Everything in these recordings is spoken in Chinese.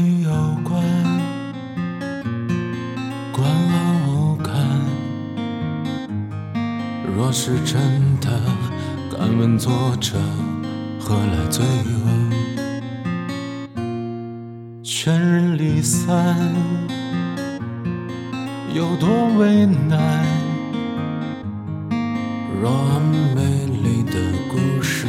你有关关了，我看。若是真的，敢问作者何来罪恶？劝人离散有多为难？若美丽的故事。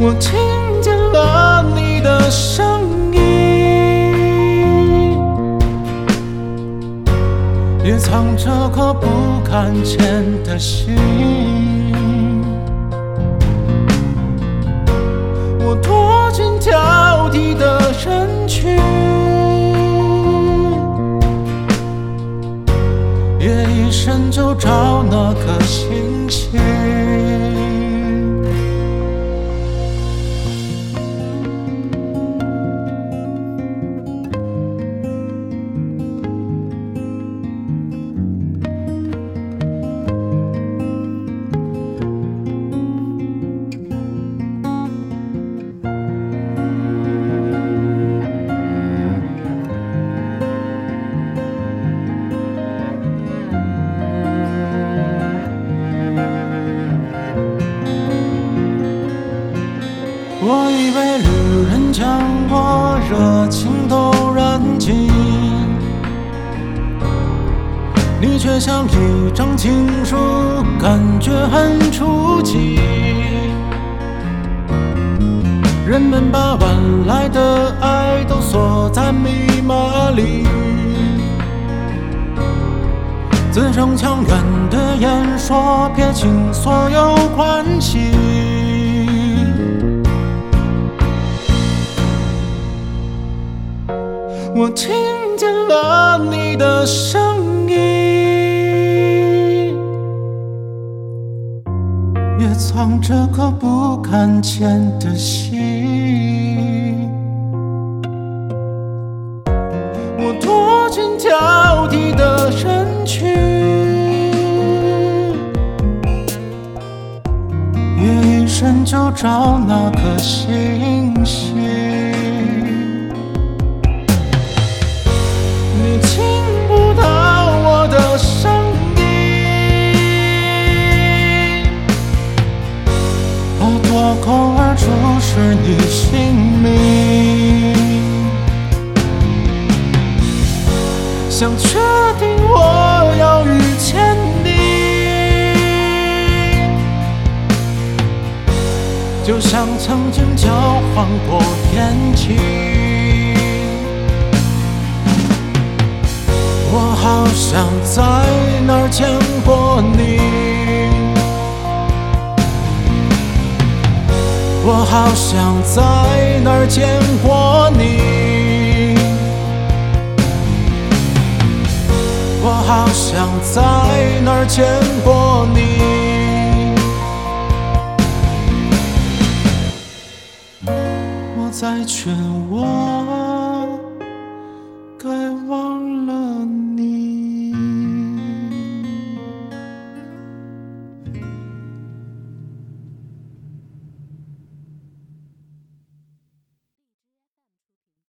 我听见了你的声音。也藏着颗不敢见的心。我躲进挑剔的人群，夜一深就找那颗星星。我以为旅人将我热情都燃尽，你却像一张情书，感觉很初级。人们把晚来的爱都锁在密码里，字正腔圆的演说撇清所有关系。我听见了你的声音，也藏着颗不敢见的心。我躲进挑剔的人群，夜一深就找那颗星是你姓名，想确定我要遇见你，就像曾经交换过眼睛。我好像在哪儿见过你，我好像在哪儿见过你，我好像在哪儿见过你。我在劝我该忘了。